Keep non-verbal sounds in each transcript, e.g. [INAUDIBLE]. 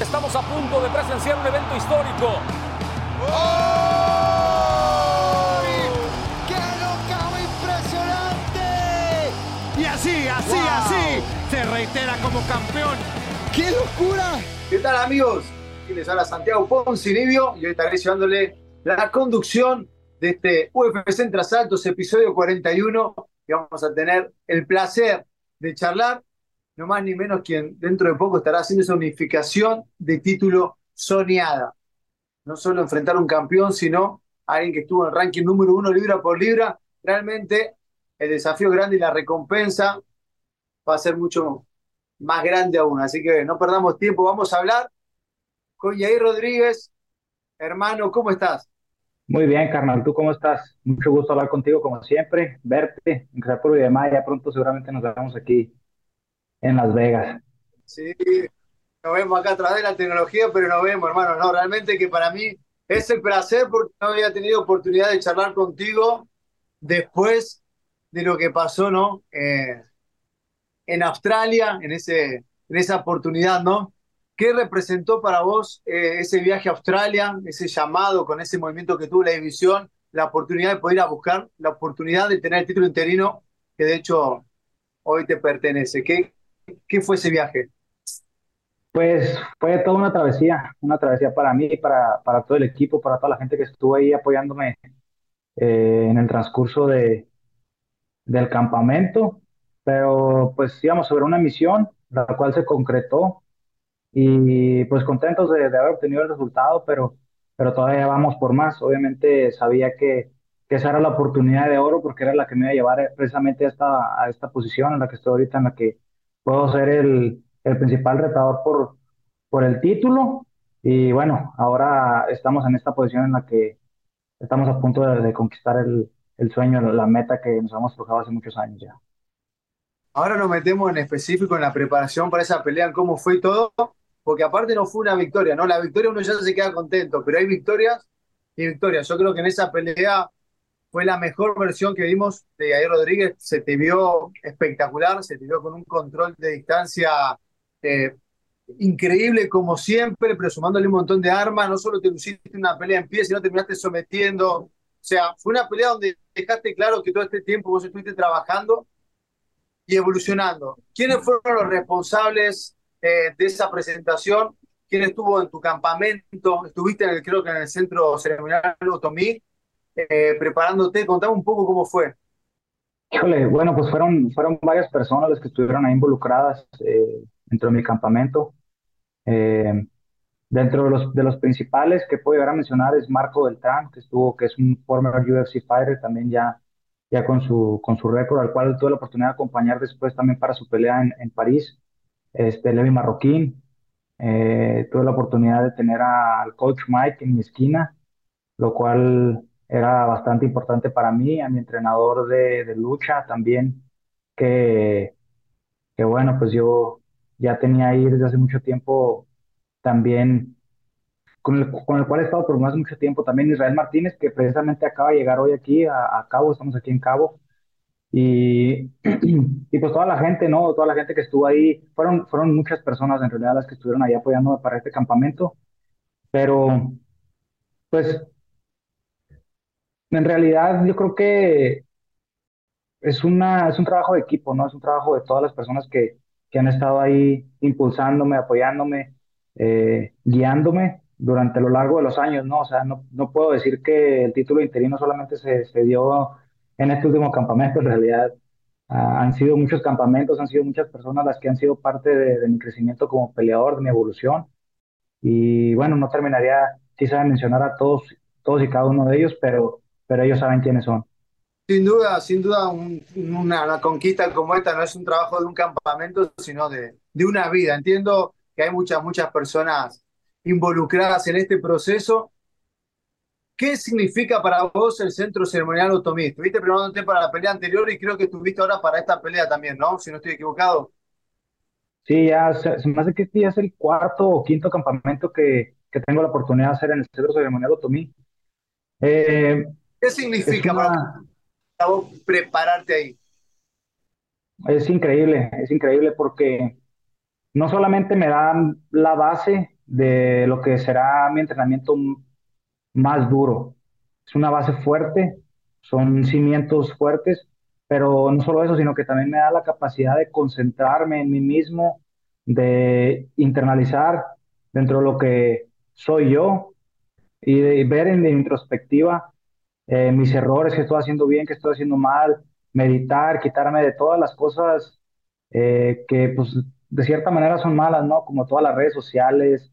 Estamos a punto de presenciar un evento histórico. ¡Qué knockout impresionante! Y así, así, Wow. así, se reitera como campeón. ¡Qué locura! ¿Qué tal amigos? Aquí les habla Santiago Poncinibio y hoy estaré llevándole la conducción de este UFC Entre Asaltos, episodio 41, y vamos a tener el placer de charlar, no más ni menos quien dentro de poco estará haciendo esa unificación de título soñada. No solo enfrentar a un campeón, sino a alguien que estuvo en el ranking número uno libra por libra. Realmente el desafío grande y la recompensa va a ser mucho más grande aún. Así que no perdamos tiempo, vamos a hablar con Yair Rodríguez. Hermano, ¿cómo estás? Muy bien, carnal, ¿tú cómo estás? Mucho gusto hablar contigo como siempre, verte, sea por videollamada, ya pronto seguramente nos vemos aquí en Las Vegas. Sí, nos vemos acá a través de la tecnología, pero nos vemos, hermano. No, realmente que para mí es el placer porque no había tenido oportunidad de charlar contigo después de lo que pasó, ¿no? Eh, en Australia, en ese, en esa oportunidad, ¿no? ¿Qué representó para vos eh, ese viaje a Australia, ese llamado con ese movimiento que tuvo la división, la oportunidad de poder ir a buscar, la oportunidad de tener el título interino que de hecho hoy te pertenece? ¿Qué, qué fue ese viaje? Pues fue toda una travesía, una travesía para mí, para, para todo el equipo, para toda la gente que estuvo ahí apoyándome eh, en el transcurso de, del campamento, pero pues íbamos sobre una misión, la cual se concretó y pues contentos de, de haber obtenido el resultado, pero, pero todavía vamos por más. Obviamente sabía que, que esa era la oportunidad de oro porque era la que me iba a llevar precisamente a esta, a esta posición en la que estoy ahorita, en la que puedo ser el, el principal retador por, por el título. Y bueno, ahora estamos en esta posición en la que estamos a punto de, de conquistar el, el sueño, la meta que nos hemos forjado hace muchos años ya. Ahora nos metemos en específico en la preparación para esa pelea, en cómo fue todo, porque aparte no fue una victoria, ¿no? La victoria uno ya se queda contento, pero hay victorias y victorias. Yo creo que en esa pelea fue la mejor versión que vimos de Jair Rodríguez, se te vio espectacular, se te vio con un control de distancia eh, increíble como siempre, pero sumándole un montón de armas, no solo te luciste una pelea en pie, sino terminaste sometiendo. O sea, fue una pelea donde dejaste claro que todo este tiempo vos estuviste trabajando y evolucionando. ¿Quiénes fueron los responsables eh, de esa presentación? ¿Quién estuvo en tu campamento? ¿Estuviste en el, creo que en el centro ceremonial Otomí, eh, preparándote? Contame un poco cómo fue. Híjole, bueno, pues fueron, fueron varias personas las que estuvieron ahí involucradas eh, dentro de mi campamento. Eh, dentro de los, de los principales que puedo llegar a mencionar es Marco Beltrán, que estuvo, que es un former UFC fighter, también ya, ya con su, con su récord, al cual tuve la oportunidad de acompañar después también para su pelea en, en París. Este, Levi Marroquín, eh, tuve la oportunidad de tener a- al coach Mike en mi esquina, lo cual era bastante importante para mí, a mi entrenador de, de lucha también, que, que bueno, pues yo ya tenía ahí desde hace mucho tiempo también, con el, con el cual he estado por más mucho tiempo, también Israel Martínez, que precisamente acaba de llegar hoy aquí a, a Cabo, estamos aquí en Cabo, y, [CLEARS THROAT] y pues toda la gente, ¿no? Toda la gente que estuvo ahí, fueron, fueron muchas personas en realidad las que estuvieron ahí apoyándome para este campamento, pero pues en realidad yo creo que es una, es un trabajo de equipo, ¿no? Es un trabajo de todas las personas que, que han estado ahí impulsándome, apoyándome, eh, guiándome durante lo largo de los años, ¿no? O sea, no, no puedo decir que el título interino solamente se, se dio en este último campamento, en realidad ah, han sido muchos campamentos, han sido muchas personas las que han sido parte de, de mi crecimiento como peleador, de mi evolución. Y bueno, no terminaría quizá de mencionar a todos, todos y cada uno de ellos, pero, pero ellos saben quiénes son. Sin duda, sin duda, un- una, una conquista como esta no es un trabajo de un campamento, sino de, de una vida. Entiendo que hay muchas, muchas personas involucradas en este proceso. ¿Qué significa para vos el centro ceremonial Otomí? Estuviste preparándote para la pelea anterior y creo que estuviste ahora para esta pelea también, ¿no? Si no estoy equivocado. Sí, ya se, se me hace que este ya es el cuarto o quinto campamento que, que tengo la oportunidad de hacer en el Centro Ceremonial Otomí. Eh, ¿Qué significa para vos prepararte ahí? es increíble, es increíble porque no solamente me dan la base de lo que será mi entrenamiento más duro. Es una base fuerte, son cimientos fuertes, pero no solo eso, sino que también me da la capacidad de concentrarme en mí mismo, de internalizar dentro de lo que soy yo y de ver en introspectiva eh, mis errores, qué estoy haciendo bien, qué estoy haciendo mal, meditar, quitarme de todas las cosas eh, que pues de cierta manera son malas, ¿no? Como todas las redes sociales,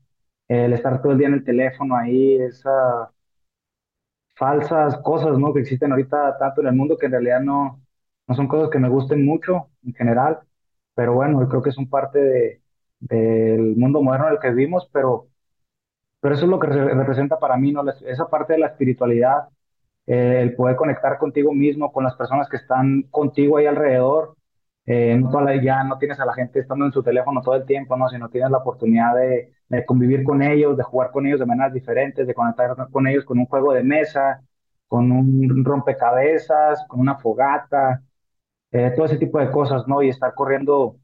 el estar todo el día en el teléfono ahí, esa falsas cosas, ¿no? Que existen ahorita tanto en el mundo que en realidad no, no son cosas que me gusten mucho en general, pero bueno, yo creo que son parte de, del mundo moderno en el que vivimos, pero, pero eso es lo que re- representa para mí, ¿no? La- esa parte de la espiritualidad, eh, el poder conectar contigo mismo, con las personas que están contigo ahí alrededor. Eh, no toda la- ya no tienes a la gente estando en su teléfono todo el tiempo, ¿no? Sino tienes la oportunidad de, de convivir con ellos, de jugar con ellos de maneras diferentes, de conectar con ellos con un juego de mesa, con un rompecabezas, con una fogata, eh, todo ese tipo de cosas, ¿no? Y estar corriendo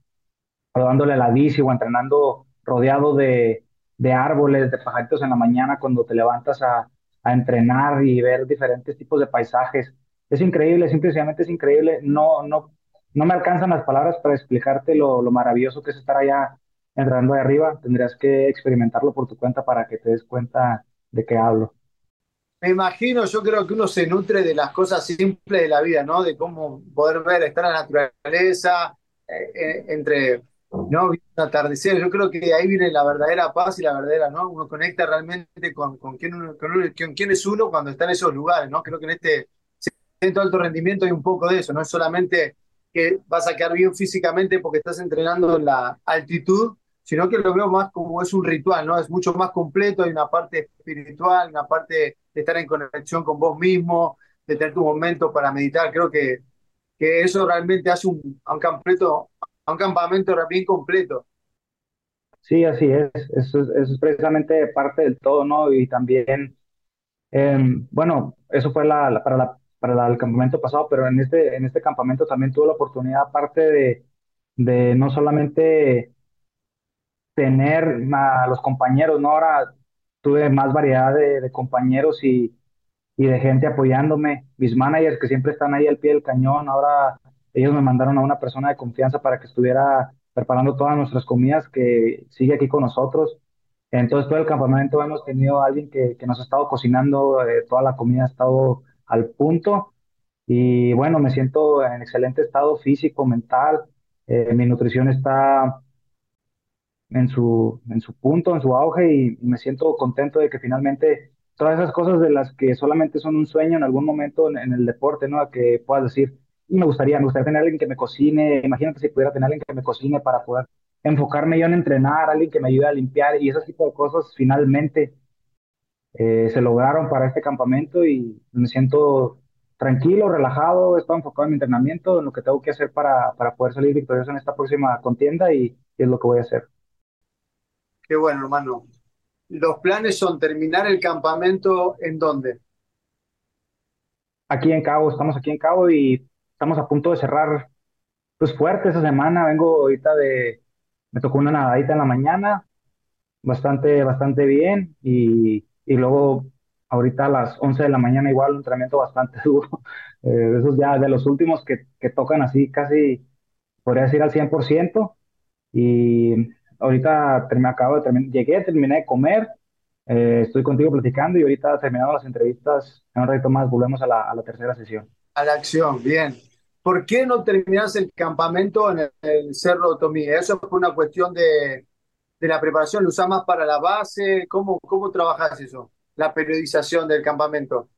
dándole la bici o entrenando rodeado de, de árboles, de pajaritos en la mañana cuando te levantas a, a entrenar y ver diferentes tipos de paisajes. Es increíble, simplemente es increíble. No, no, no me alcanzan las palabras para explicarte lo, lo maravilloso que es estar allá entrenando de arriba. Tendrías que experimentarlo por tu cuenta para que te des cuenta de qué hablo. Me imagino, yo creo que uno se nutre de las cosas simples de la vida, ¿no? De cómo poder ver, estar en la naturaleza, eh, eh, entre, ¿no? Un atardecer. Yo creo que ahí viene la verdadera paz y la verdadera, ¿no? Uno conecta realmente con, con quién con uno- quién es uno cuando está en esos lugares, ¿no? Creo que en este centro de alto rendimiento hay un poco de eso, no es solamente que vas a quedar bien físicamente porque estás entrenando en la altitud, sino que lo veo más como es un ritual, ¿no? Es mucho más completo, hay una parte espiritual, una parte de estar en conexión con vos mismo, de tener tu momento para meditar. Creo que, que eso realmente hace un, un completo, a un campamento bien completo. Sí, así es. Eso es, eso es precisamente parte del todo, ¿no? Y también Em, bueno, eso fue la, la- para, la, para el campamento pasado, pero en este, en este campamento también tuve la oportunidad, aparte de, de no solamente tener a los compañeros, ¿no? Ahora tuve más variedad de, de compañeros y, y de gente apoyándome. Mis managers que siempre están ahí al pie del cañón, ahora ellos me mandaron a una persona de confianza para que estuviera preparando todas nuestras comidas, que sigue aquí con nosotros. Entonces, todo el campamento hemos tenido a alguien que, nos ha estado cocinando, eh, toda la comida ha estado al punto. Y bueno, me siento en excelente estado físico, mental. eh, mi nutrición está en su, en su punto, en su auge y, me siento contento de que finalmente todas esas cosas de las que solamente son un sueño en algún momento en, en el deporte, ¿no? Que puedas decir, "Y me gustaría, me gustaría tener alguien que me cocine, imagínate si pudiera tener alguien que me cocine para poder enfocarme yo en entrenar, alguien que me ayude a limpiar y ese tipo de cosas finalmente eh, se lograron para este campamento y me siento tranquilo, relajado, estoy enfocado en mi entrenamiento, en lo que tengo que hacer para, para poder salir victorioso en esta próxima contienda y, y es lo que voy a hacer. Qué bueno, hermano. Los planes son terminar el campamento en dónde? aquí en Cabo, estamos aquí en Cabo y estamos a punto de cerrar pues fuerte esa semana. Vengo ahorita de, me tocó una nadadita en la mañana, bastante, bastante bien y, y luego ahorita a las 11 de la mañana igual un entrenamiento bastante [LAUGHS] duro, eh, esos ya de los últimos que, que tocan así casi, podría decir al 100% y ahorita terminé, acabo de terminar, llegué, terminé de comer. eh, estoy contigo platicando y ahorita terminando las entrevistas, en un ratito más volvemos a la, a la tercera sesión. A la acción, bien. ¿Por qué no terminás el campamento en el, el Cerro Otomí? ¿Eso fue una cuestión de, de la preparación? ¿Lo usás más para la base? ¿Cómo, cómo trabajás eso? La periodización del campamento.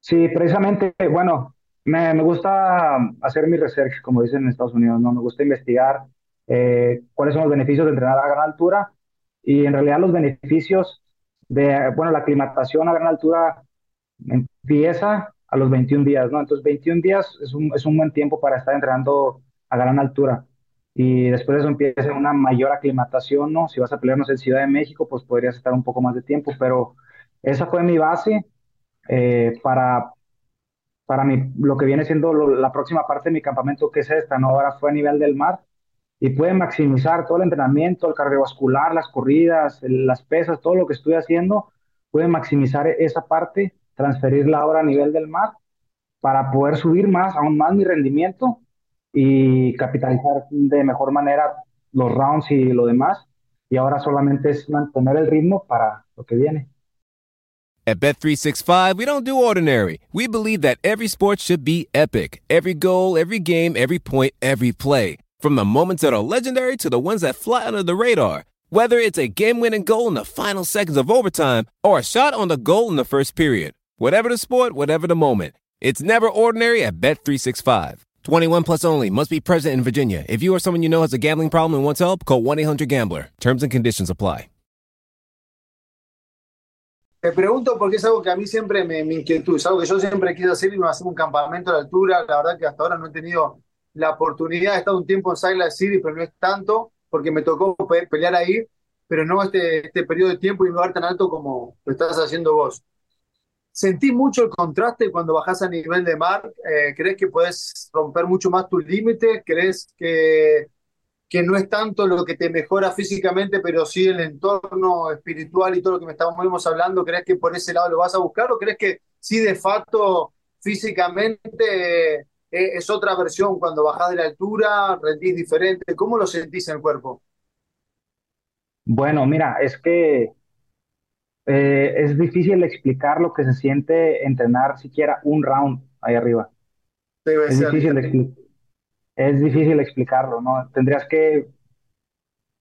Sí, precisamente, bueno, me, me gusta hacer mi research, como dicen en Estados Unidos, ¿no? Me gusta investigar eh, cuáles son los beneficios de entrenar a gran altura y en realidad los beneficios de, bueno, la aclimatación a gran altura empieza a los 21 días, ¿no? Entonces 21 días es un, es un buen tiempo para estar entrenando a gran altura y después de eso empieza una mayor aclimatación, ¿no? Si vas a pelear, no sé, en Ciudad de México, pues podrías estar un poco más de tiempo, pero esa fue mi base eh, para, para mi, lo que viene siendo la próxima parte de mi campamento, que es esta, ¿no? Ahora fue a nivel del mar y puede maximizar todo el entrenamiento, el cardiovascular, las corridas, las pesas, todo lo que estoy haciendo, puede maximizar esa parte, transferirla ahora a nivel del mar para poder subir más, aún más mi rendimiento y capitalizar de mejor manera los rounds y lo demás. Y ahora solamente es mantener el ritmo para lo que viene. At Bet365, we don't do ordinary. We believe that every sport should be epic. Every goal, every game, every point, every play. From the moments that are legendary to the ones that fly under the radar. Whether it's a game winning goal in the final seconds of overtime or a shot on the goal in the first period. Whatever the sport, whatever the moment. It's never ordinary at Bet365. 21 plus only must be present in Virginia. If you or someone you know has a gambling problem and wants help, call 1 800 Gambler. Terms and conditions apply. Te pregunto porque es algo que a mí siempre me, me inquietud, es algo que yo siempre quise hacer y me hacer un campamento a la altura. La verdad que hasta ahora no he tenido la oportunidad, he estado un tiempo en Silent City, pero no es tanto, porque me tocó pe- pelear ahí, pero no este, este periodo de tiempo y un lugar tan alto como lo estás haciendo vos. ¿Sentís mucho el contraste cuando bajás a nivel de mar? Eh, ¿crees que podés romper mucho más tus límites? ¿Crees que que no es tanto lo que te mejora físicamente, pero sí el entorno espiritual y todo lo que me estábamos hablando, ¿crees que por ese lado lo vas a buscar o crees que sí de facto físicamente eh, es otra versión cuando bajás de la altura, rendís diferente? ¿Cómo lo sentís en el cuerpo? Bueno, mira, es que eh, es difícil explicar lo que se siente entrenar siquiera un round ahí arriba. Debe Es ser. difícil, de expli- es difícil explicarlo, ¿no? Tendrías que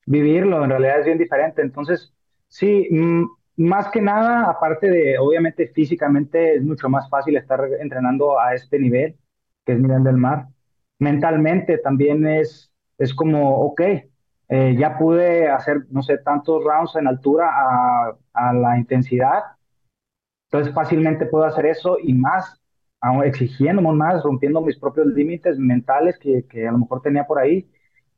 vivirlo, en realidad es bien diferente. Entonces, sí, mm, más que nada, aparte de, obviamente, físicamente es mucho más fácil estar entrenando a este nivel, que es nivel del mar. Mentalmente también es, es como, ok, eh, ya pude hacer, no sé, tantos rounds en altura a, a la intensidad, entonces fácilmente puedo hacer eso y más, exigiéndome más, rompiendo mis propios límites mentales que, que a lo mejor tenía por ahí.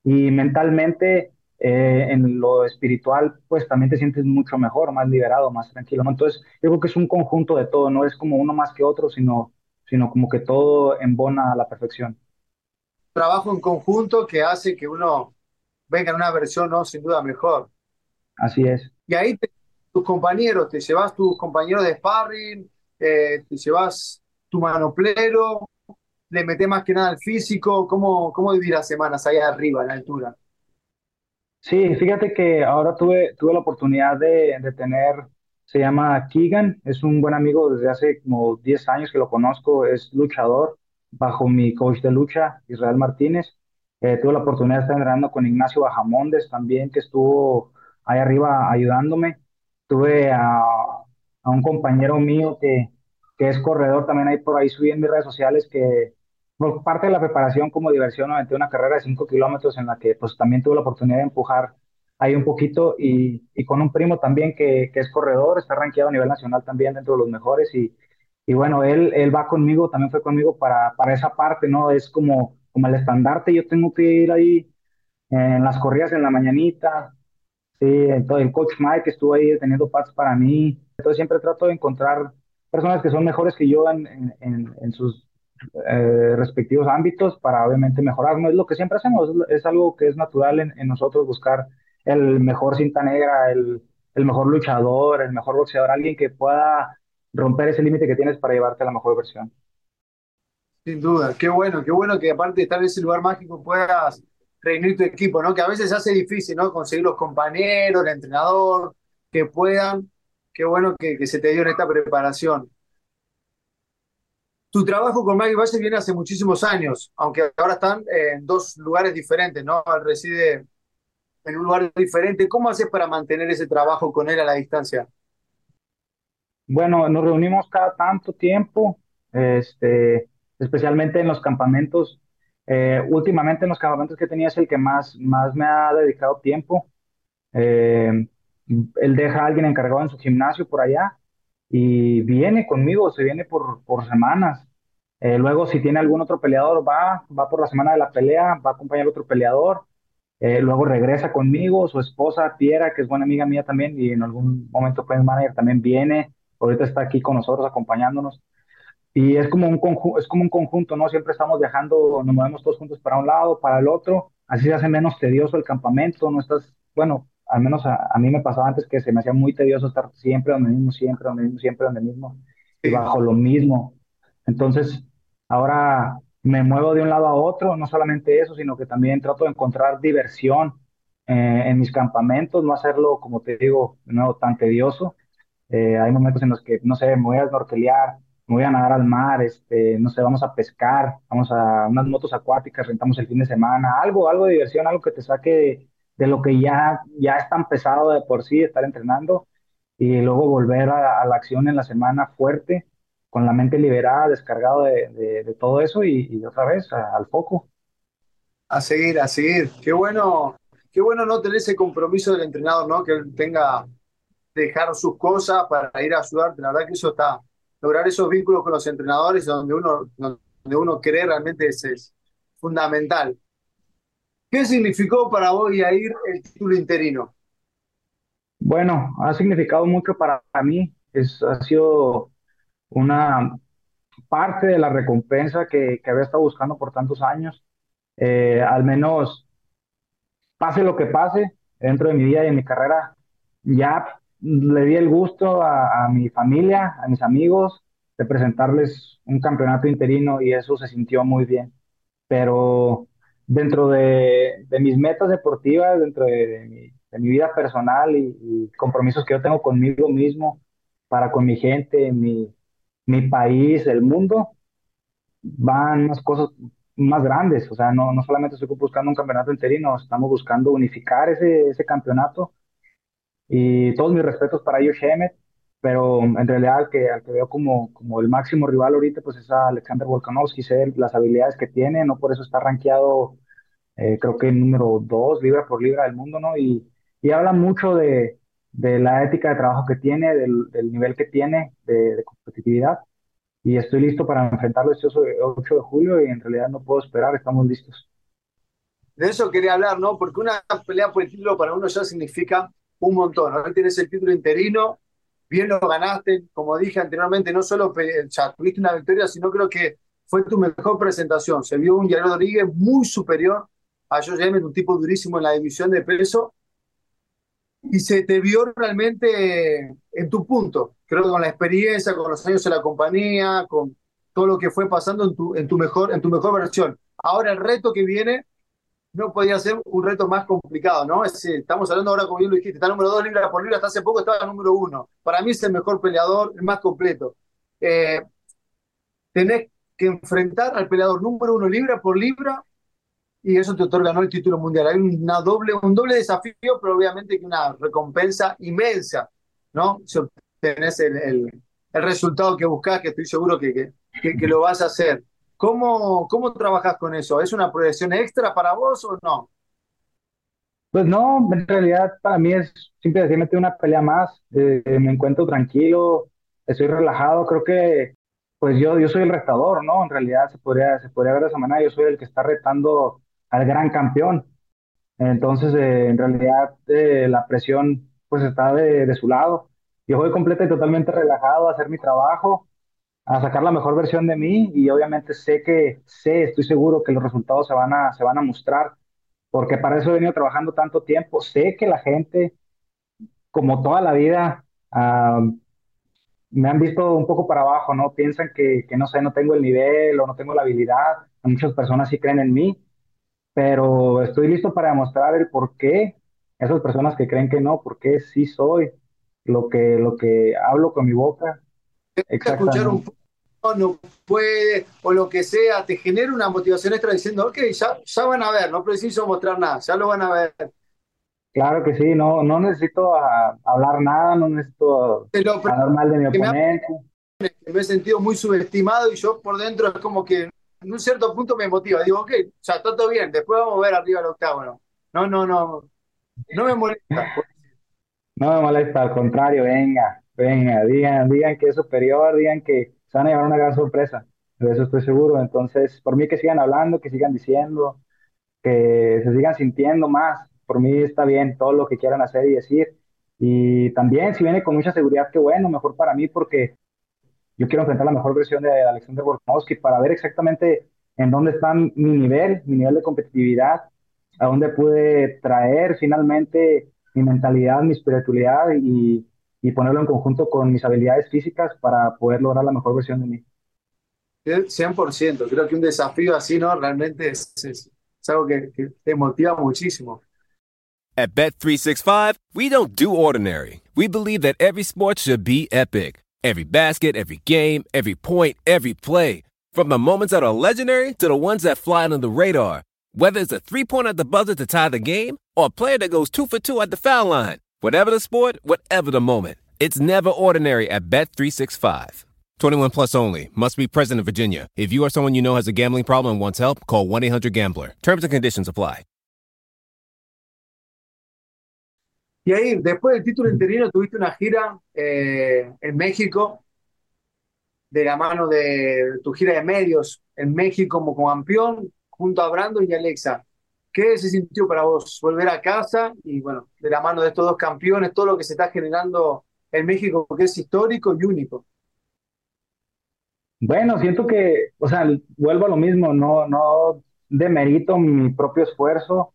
Y mentalmente, eh, en lo espiritual, pues también te sientes mucho mejor, más liberado, más tranquilo, ¿no? Entonces, yo creo que es un conjunto de todo, no es como uno más que otro, sino, sino como que todo embona a la perfección. Trabajo en conjunto que hace que uno venga en una versión, ¿no? Sin duda mejor. Así es. Y ahí te- tus compañeros, te llevas tus compañeros de sparring, eh, te llevas tu manoplero, le metés más que nada al físico, ¿cómo, cómo vivís las semanas ahí arriba, en la altura? Sí, fíjate que ahora tuve, tuve la oportunidad de, de tener, se llama Keegan, es un buen amigo desde hace como 10 años que lo conozco, es luchador bajo mi coach de lucha, Israel Martínez. Eh, tuve la oportunidad de estar entrenando con Ignacio Bajamondes también, que estuvo ahí arriba ayudándome. Tuve a, a un compañero mío que, que es corredor, también ahí por ahí subí en mis redes sociales que por parte de la preparación como diversión, aventé una carrera de 5 kilómetros en la que pues también tuve la oportunidad de empujar ahí un poquito y, y con un primo también que, que es corredor, está rankeado a nivel nacional también dentro de los mejores y, y bueno, él, él va conmigo, también fue conmigo para, para esa parte, ¿no? Es como, como el estandarte, yo tengo que ir ahí en las corridas en la mañanita, Sí, entonces el coach Mike estuvo ahí teniendo pads para mí. Entonces siempre trato de encontrar personas que son mejores que yo en, sus eh, respectivos ámbitos para obviamente mejorar. No es lo que siempre hacemos, es, algo que es natural en, en nosotros buscar el mejor cinta negra, el, el mejor luchador, el mejor boxeador, alguien que pueda romper ese límite que tienes para llevarte a la mejor versión. Sin duda, qué bueno, qué bueno que aparte de estar en ese lugar mágico puedas reunir tu equipo, ¿no? Que a veces hace difícil, ¿no? Conseguir los compañeros, el entrenador, que puedan. Qué bueno que, que se te dio en esta preparación. Tu trabajo con Maggie Valle viene hace muchísimos años, aunque ahora están en dos lugares diferentes, ¿no? Él reside en un lugar diferente. ¿Cómo haces para mantener ese trabajo con él a la distancia? Bueno, nos reunimos cada tanto tiempo, este, especialmente en los campamentos. Eh, últimamente en los campamentos que tenía es el que más, más me ha dedicado tiempo. Eh, él deja a alguien encargado en su gimnasio por allá y viene conmigo, se viene por, por semanas. Eh, luego, si tiene algún otro peleador, va, va por la semana de la pelea, va a acompañar a otro peleador. Luego regresa conmigo, su esposa Piera, que es buena amiga mía también, y en algún momento fue manager, también viene. Ahorita está aquí con nosotros acompañándonos. Y es como un conjunto, es como un conjunto, ¿no? Siempre estamos viajando, nos movemos todos juntos para un lado, para el otro. Así se hace menos tedioso el campamento, no estás, bueno, al menos a, a mí me pasaba antes que se me hacía muy tedioso estar siempre donde mismo, siempre donde mismo, siempre donde mismo, y bajo lo mismo. Entonces, ahora me muevo de un lado a otro, no solamente eso, sino que también trato de encontrar diversión eh, en mis campamentos, no hacerlo, como te digo, no tan tedioso. Eh, hay momentos en los que, no sé, me voy a snorkelear, me voy a nadar al mar, este, no sé, vamos a pescar, vamos a unas motos acuáticas, rentamos el fin de semana, algo, algo de diversión, algo que te saque de, lo que ya, ya es tan pesado de por sí estar entrenando y luego volver a, la acción en la semana fuerte, con la mente liberada, descargado de, de- todo eso y, otra vez al foco. A seguir, a seguir. Qué bueno, qué bueno no tener ese compromiso del entrenador, ¿no? Que tenga dejar sus cosas para ir a ayudarte. La verdad que eso está, lograr esos vínculos con los entrenadores donde uno, donde uno cree realmente es, fundamental. ¿Qué significó para vos, Yair, el título interino? Bueno, ha significado mucho para mí, es, ha sido una parte de la recompensa que, que había estado buscando por tantos años. Eh, al menos pase lo que pase dentro de mi vida y en mi carrera, ya le di el gusto a, mi familia, a mis amigos, de presentarles un campeonato interino y eso se sintió muy bien. Pero dentro de, mis metas deportivas, dentro de, mi, vida personal y, compromisos que yo tengo conmigo mismo, para con mi gente, mi, mi país, el mundo, van unas cosas más grandes. O sea, no, no solamente estoy buscando un campeonato interino, estamos buscando unificar ese, ese campeonato. Y todos mis respetos para Josh Emmett, pero en realidad al que, al que veo como, como el máximo rival ahorita, pues es a Alexander Volkanovski, sé las habilidades que tiene, no por eso está rankeado, eh, creo que número dos, libra por libra del mundo, ¿no? Y, y habla mucho de, de la ética de trabajo que tiene, del, del nivel que tiene de, de competitividad y estoy listo para enfrentarlo este 8 de julio y en realidad no puedo esperar, estamos listos. De eso quería hablar, ¿no? Porque una pelea por el título para uno ya significa un montón. Ahora tienes el título interino, bien lo ganaste, como dije anteriormente, no solo tuviste una victoria, sino creo que fue tu mejor presentación. Se vio un Jair Rodríguez muy superior a Joe Emmett, un tipo durísimo en la división de peso, y se te vio realmente en tu punto. Creo que con la experiencia, con los años en la compañía, con todo lo que fue pasando en tu, en tu, mejor, en tu mejor versión. Ahora el reto que viene no podía ser un reto más complicado, ¿no? Es, estamos hablando ahora, como bien lo dijiste, está número dos libra por libra, hasta hace poco estaba número uno. Para mí es el mejor peleador, el más completo. Eh, tenés que enfrentar al peleador número uno libra por libra y eso te otorga el título mundial. Hay una doble, un doble desafío, pero obviamente que una recompensa inmensa, ¿no? Si obtenés el, el, el resultado que buscás, que estoy seguro que, que, que lo vas a hacer. ¿Cómo, ¿Cómo trabajas con eso? ¿Es una proyección extra para vos o no? Pues no, en realidad para mí es simplemente una pelea más. Eh, me encuentro tranquilo, estoy relajado. Creo que pues yo, yo soy el retador, ¿no? En realidad se podría, se podría ver de esa manera. Yo soy el que está retando al gran campeón. Entonces, eh, en realidad eh, la presión pues está de, de su lado. Yo voy completo y totalmente relajado a hacer mi trabajo a sacar la mejor versión de mí y obviamente sé que, sé, estoy seguro que los resultados se van a, se van a mostrar, porque para eso he venido trabajando tanto tiempo. Sé que la gente, como toda la vida, uh, me han visto un poco para abajo, ¿no? Piensan que, que, no sé, no tengo el nivel o no tengo la habilidad. Muchas personas sí creen en mí, pero estoy listo para demostrar el por qué esas personas que creen que no, por qué sí soy lo que, lo que hablo con mi boca. Escuchar un no puede, o lo que sea, te genera una motivación extra diciendo, ok, ya, ya van a ver, no preciso mostrar nada, ya lo van a ver. Claro que sí, no, no necesito a, hablar nada, no necesito hablar mal de mi oponente. Me, me, he sentido muy subestimado y yo por dentro es como que en un cierto punto me motiva. Digo, ok, ya está todo bien, después vamos a ver arriba el octágono. No, no, no, no me molesta. [LAUGHS] No me molesta, al contrario, venga, venga, digan, digan que es superior, digan que van a llevar una gran sorpresa, de eso estoy seguro. Entonces, por mí que sigan hablando, que sigan diciendo, que se sigan sintiendo más, por mí está bien todo lo que quieran hacer y decir. Y también, si viene con mucha seguridad, qué bueno, mejor para mí, porque yo quiero enfrentar la mejor versión de Alexander Volkanovski para ver exactamente en dónde está mi nivel, mi nivel de competitividad, a dónde pude traer finalmente mi mentalidad, mi espiritualidad y, y ponerlo en conjunto con mis habilidades físicas para poder lograr la mejor versión de mí. 100%, creo que un desafío así, ¿no? Realmente es, es, es algo que, que te motiva muchísimo. At Bet365, we don't do ordinary. We believe that every sport should be epic. Every basket, every game, every point, every play. From the moments that are legendary to the ones that fly under the radar. Whether it's a three pointer at the buzzer to tie the game or a player that goes two for two at the foul line. Whatever the sport, whatever the moment. It's never ordinary at Bet365. 21 plus only. Must be present in Virginia. If you or someone you know has a gambling problem and wants help, call 1 800 Gambler. Terms and conditions apply. Y ahí, después del título interino, tuviste una gira eh, en México, de la mano de tu gira de medios en México como campeón, junto a Brandon y Alexa. ¿Qué se sintió para vos volver a casa y, bueno, de la mano de estos dos campeones, todo lo que se está generando en México, que es histórico y único? Bueno, siento que, o sea, vuelvo a lo mismo, no, no demerito mi propio esfuerzo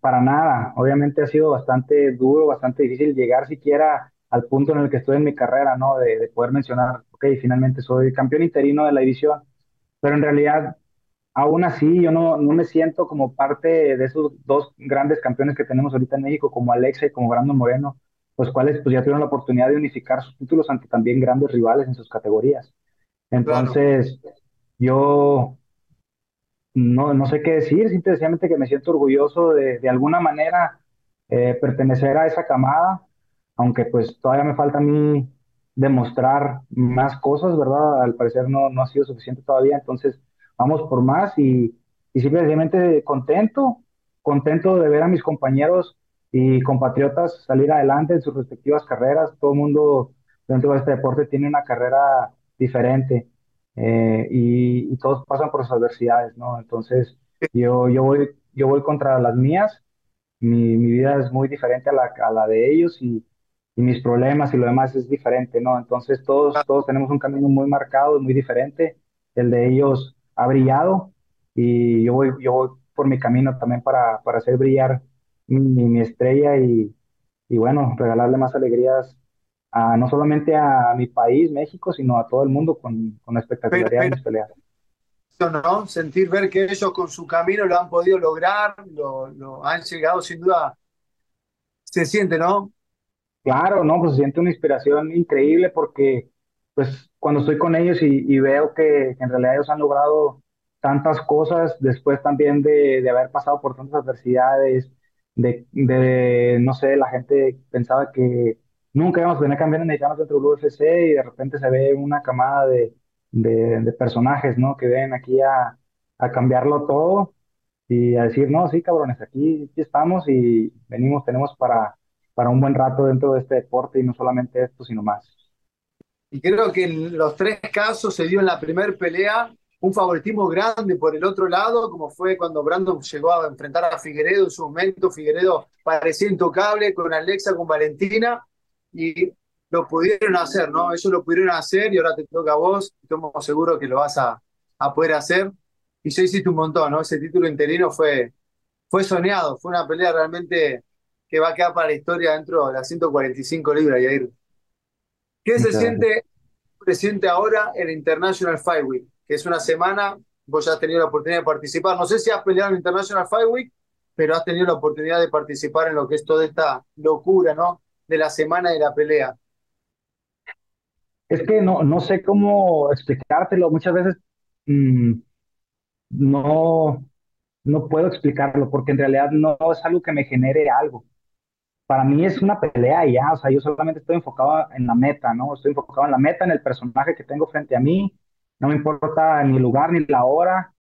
para nada. Obviamente ha sido bastante duro, bastante difícil llegar siquiera al punto en el que estoy en mi carrera, ¿no? De, de poder mencionar, ok, finalmente soy campeón interino de la división, pero en realidad, aún así, yo no, no me siento como parte de esos dos grandes campeones que tenemos ahorita en México, como Alexa y como Brandon Moreno, los cuales pues ya tuvieron la oportunidad de unificar sus títulos ante también grandes rivales en sus categorías. Entonces, yo no, no sé qué decir, simplemente que me siento orgulloso de, de alguna manera eh, pertenecer a esa camada, aunque pues todavía me falta a mí demostrar más cosas, ¿verdad? Al parecer no, no ha sido suficiente todavía, entonces vamos por más y, y simplemente contento, contento de ver a mis compañeros y compatriotas salir adelante en sus respectivas carreras, todo el mundo dentro de este deporte tiene una carrera diferente eh, y, y todos pasan por sus adversidades, ¿no? Entonces, yo, yo voy, yo voy contra las mías, mi, mi vida es muy diferente a la, a la de ellos y, y mis problemas y lo demás es diferente, ¿no? Entonces, todos, todos tenemos un camino muy marcado, muy diferente, el de ellos ha brillado y yo voy, yo voy por mi camino también para, para hacer brillar mi, mi estrella y, y bueno, regalarle más alegrías a, no solamente a mi país, México, sino a todo el mundo con, con la espectacularidad de mis peleas. ¿no? Sentir, ver que ellos con su camino lo han podido lograr, lo, lo han llegado sin duda, se siente, ¿no? Claro, no, pues se siente una inspiración increíble porque, pues, cuando estoy con ellos y, veo que, en realidad ellos han logrado tantas cosas después también de, haber pasado por tantas adversidades, de, de, no sé, la gente pensaba que nunca íbamos a tener campeones mexicanos dentro del UFC y de repente se ve una camada de, de, personajes, ¿no? Que ven aquí a, cambiarlo todo y a decir, no, sí, cabrones, aquí, estamos y venimos, tenemos para un buen rato dentro de este deporte y no solamente esto, sino más. Y creo que en los tres casos se dio en la primera pelea un favoritismo grande por el otro lado, como fue cuando Brandon llegó a enfrentar a Figueredo en su momento. Figueredo parecía intocable con Alexa, con Valentina, y lo pudieron hacer, ¿no? Ellos lo pudieron hacer y ahora te toca a vos. Estamos seguros que lo vas a, a poder hacer. Y ya hiciste un montón, ¿no? Ese título interino fue, fue soñado, fue una pelea realmente que va a quedar para la historia dentro de las 145 libras, Yair. ¿Qué se siente, se siente ahora en International Fight Week? Que es una semana, vos ya has tenido la oportunidad de participar. No sé si has peleado en International Fight Week, pero has tenido la oportunidad de participar en lo que es toda esta locura, ¿no? De la semana de la pelea. Es que no, no sé cómo explicártelo. Muchas veces mm, no, no puedo explicarlo porque en realidad no es algo que me genere algo. Para mí es una pelea y ya, o sea, yo solamente estoy enfocado en la meta, ¿no? Estoy enfocado en la meta, en el personaje que tengo frente a mí. No me importa ni el lugar, ni la hora,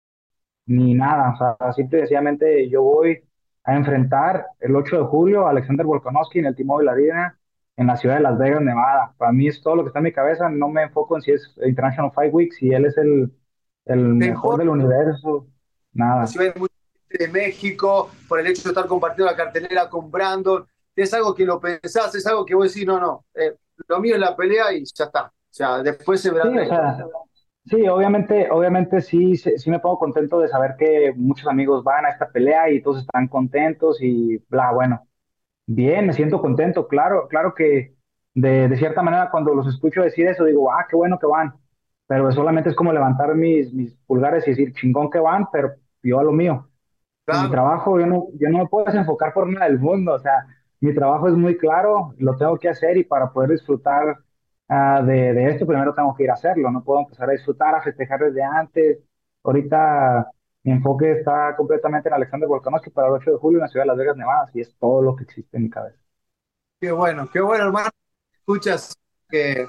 ni nada. O sea, simple y sencillamente yo voy a enfrentar el 8 de julio a Alexander Volkanovski en el T-Mobile Arena en la ciudad de Las Vegas, Nevada. Para mí es todo lo que está en mi cabeza, no me enfoco en si es International Fight Week, si él es el, el mejor del universo, nada. La ciudad de México, por el hecho de estar compartiendo la cartelera con Brandon, es algo que lo pensás, es algo que vos decís, no, no, eh, lo mío es la pelea y ya está. O sea, después se verá. Sí, o sea, sí, obviamente, obviamente sí, sí me pongo contento de saber que muchos amigos van a esta pelea y todos están contentos y bla, bueno, bien, me siento contento, claro, claro que de, de cierta manera cuando los escucho decir eso digo, ah, qué bueno que van, pero solamente es como levantar mis, mis pulgares y decir, chingón que van, pero yo a lo mío. Mi trabajo, yo no, yo no me puedo desenfocar por nada del mundo, o sea, mi trabajo es muy claro, lo tengo que hacer y para poder disfrutar uh, de, de, esto, primero tengo que ir a hacerlo, no puedo empezar a disfrutar, a festejar desde antes. Ahorita mi enfoque está completamente en Alexander Volkanovski para el 8 de julio en la ciudad de Las Vegas, Nevada, y es todo lo que existe en mi cabeza. Qué bueno, qué bueno, hermano. Escuchas que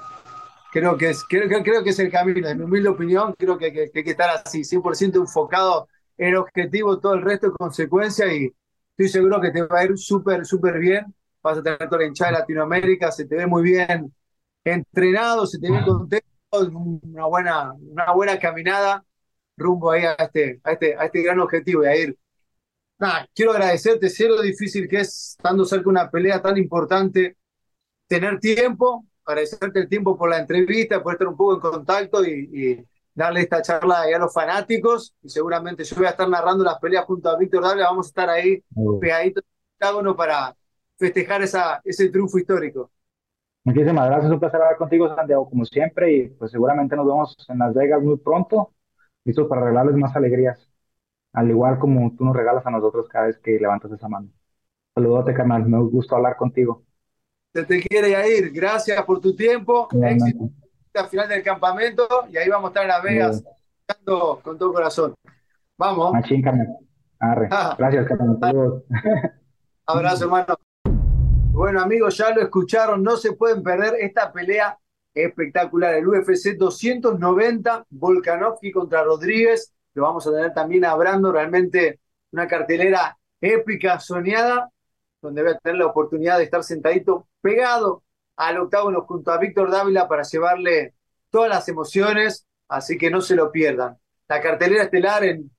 creo que es, creo, creo que es el camino, en mi humilde opinión, creo que, que, que hay que estar así, 100% enfocado en el objetivo, todo el resto es consecuencia y estoy seguro que te va a ir súper, súper bien. Vas a tener toda la hinchada de Latinoamérica, se te ve muy bien entrenado, se te ve contento, una buena, una buena caminada rumbo ahí a este, a este, a este gran objetivo, ir Nada, quiero agradecerte, sé lo difícil que es, estando cerca de una pelea tan importante, tener tiempo, agradecerte el tiempo por la entrevista, por estar un poco en contacto y, y darle esta charla a los fanáticos. Y seguramente yo voy a estar narrando las peleas junto a Víctor Dávila, vamos a estar ahí pegaditos en el para festejar esa, ese triunfo histórico. Muchísimas gracias, un placer hablar contigo, Santiago, como siempre, y pues seguramente nos vemos en Las Vegas muy pronto, listos para regalarles más alegrías, al igual como tú nos regalas a nosotros cada vez que levantas esa mano. Saludote, carnal, me gusta hablar contigo. Se te quiere ir, gracias por tu tiempo, éxito final del campamento, y ahí vamos a estar en Las Vegas, con todo corazón. Vamos. Machín, carnal. Ah. Gracias, carnal. Abrazo, hermano. Bueno, amigos, ya lo escucharon, no se pueden perder esta pelea espectacular. El UFC 290, Volkanovski contra Rodríguez. Lo vamos a tener también hablando realmente una cartelera épica, soñada, donde voy a tener la oportunidad de estar sentadito pegado al octágono junto a Víctor Dávila para llevarle todas las emociones, así que no se lo pierdan. La cartelera estelar en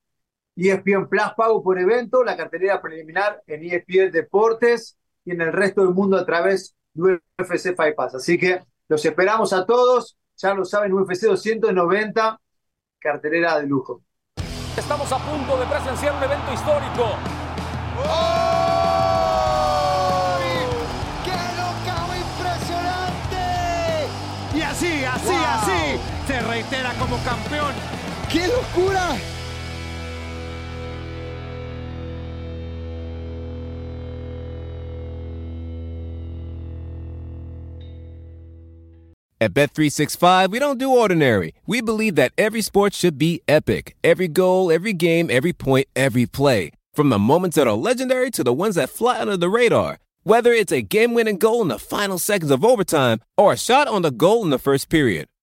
ESPN Plus pago por evento, la cartelera preliminar en ESPN Deportes y en el resto del mundo a través de UFC Fight Pass. Así que los esperamos a todos, ya lo saben, UFC 290, cartelera de lujo. Estamos a punto de presenciar un evento histórico. ¡Qué se como campeón. ¡Qué locura! At Bet365, we don't do ordinary. We believe that every sport should be epic. Every goal, every game, every point, every play. From the moments that are legendary to the ones that fly under the radar. Whether it's a game-winning goal in the final seconds of overtime or a shot on the goal in the first period.